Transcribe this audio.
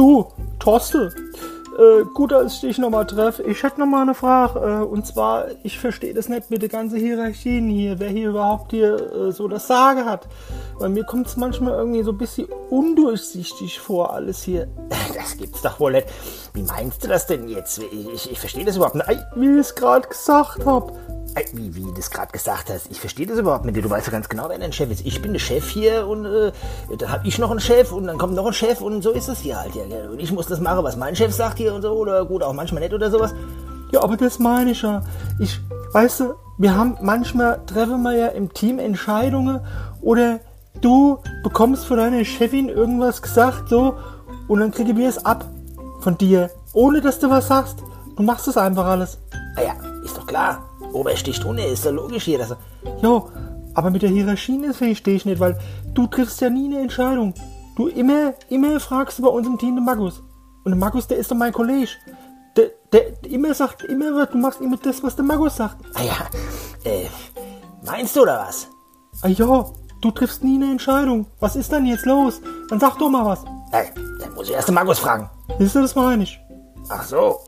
Du, Torste, äh, gut, dass ich dich nochmal treffe. Ich hätte nochmal eine Frage. Äh, und zwar, ich verstehe das nicht mit den ganzen Hierarchien hier, wer hier überhaupt hier äh, so das Sage hat. Bei mir kommt es manchmal irgendwie so ein bisschen undurchsichtig vor, alles hier. Das gibt's doch wohl nicht. Wie meinst du das denn jetzt? Ich, ich, verstehe das überhaupt nicht. Wie ich es gerade gesagt habe. Wie, wie du das gerade gesagt hast, ich verstehe das überhaupt nicht. Du weißt ja ganz genau, wer dein Chef ist. Ich bin der Chef hier und äh, dann hab ich noch einen Chef und dann kommt noch ein Chef und so ist es hier halt. Ja, und ich muss das machen, was mein Chef sagt hier und so oder gut, auch manchmal nicht oder sowas. Ja, aber das meine ich ja. Ich, weißt du, wir haben manchmal treffen wir ja im Team Entscheidungen oder du bekommst von deiner Chefin irgendwas gesagt so und dann kriegen wir es ab von dir, ohne dass du was sagst. Du machst es einfach alles. Naja, ist doch klar. Ober sticht ohne, ist doch logisch hier. Dass, Jo, aber mit der Hierarchie das verstehe ich nicht, weil du triffst ja nie eine Entscheidung. Du immer, immer fragst du bei uns im Team den Markus. Und der Markus, der ist doch mein Kollege. Der, der immer sagt, immer, du machst immer das, was der Markus sagt. naja, äh, meinst du oder was? Ah ja, du triffst nie eine Entscheidung. Was ist denn jetzt los? Dann sag doch mal was. Ey, dann muss ich erst den Markus fragen. Siehst du, das meine ich. Ach so.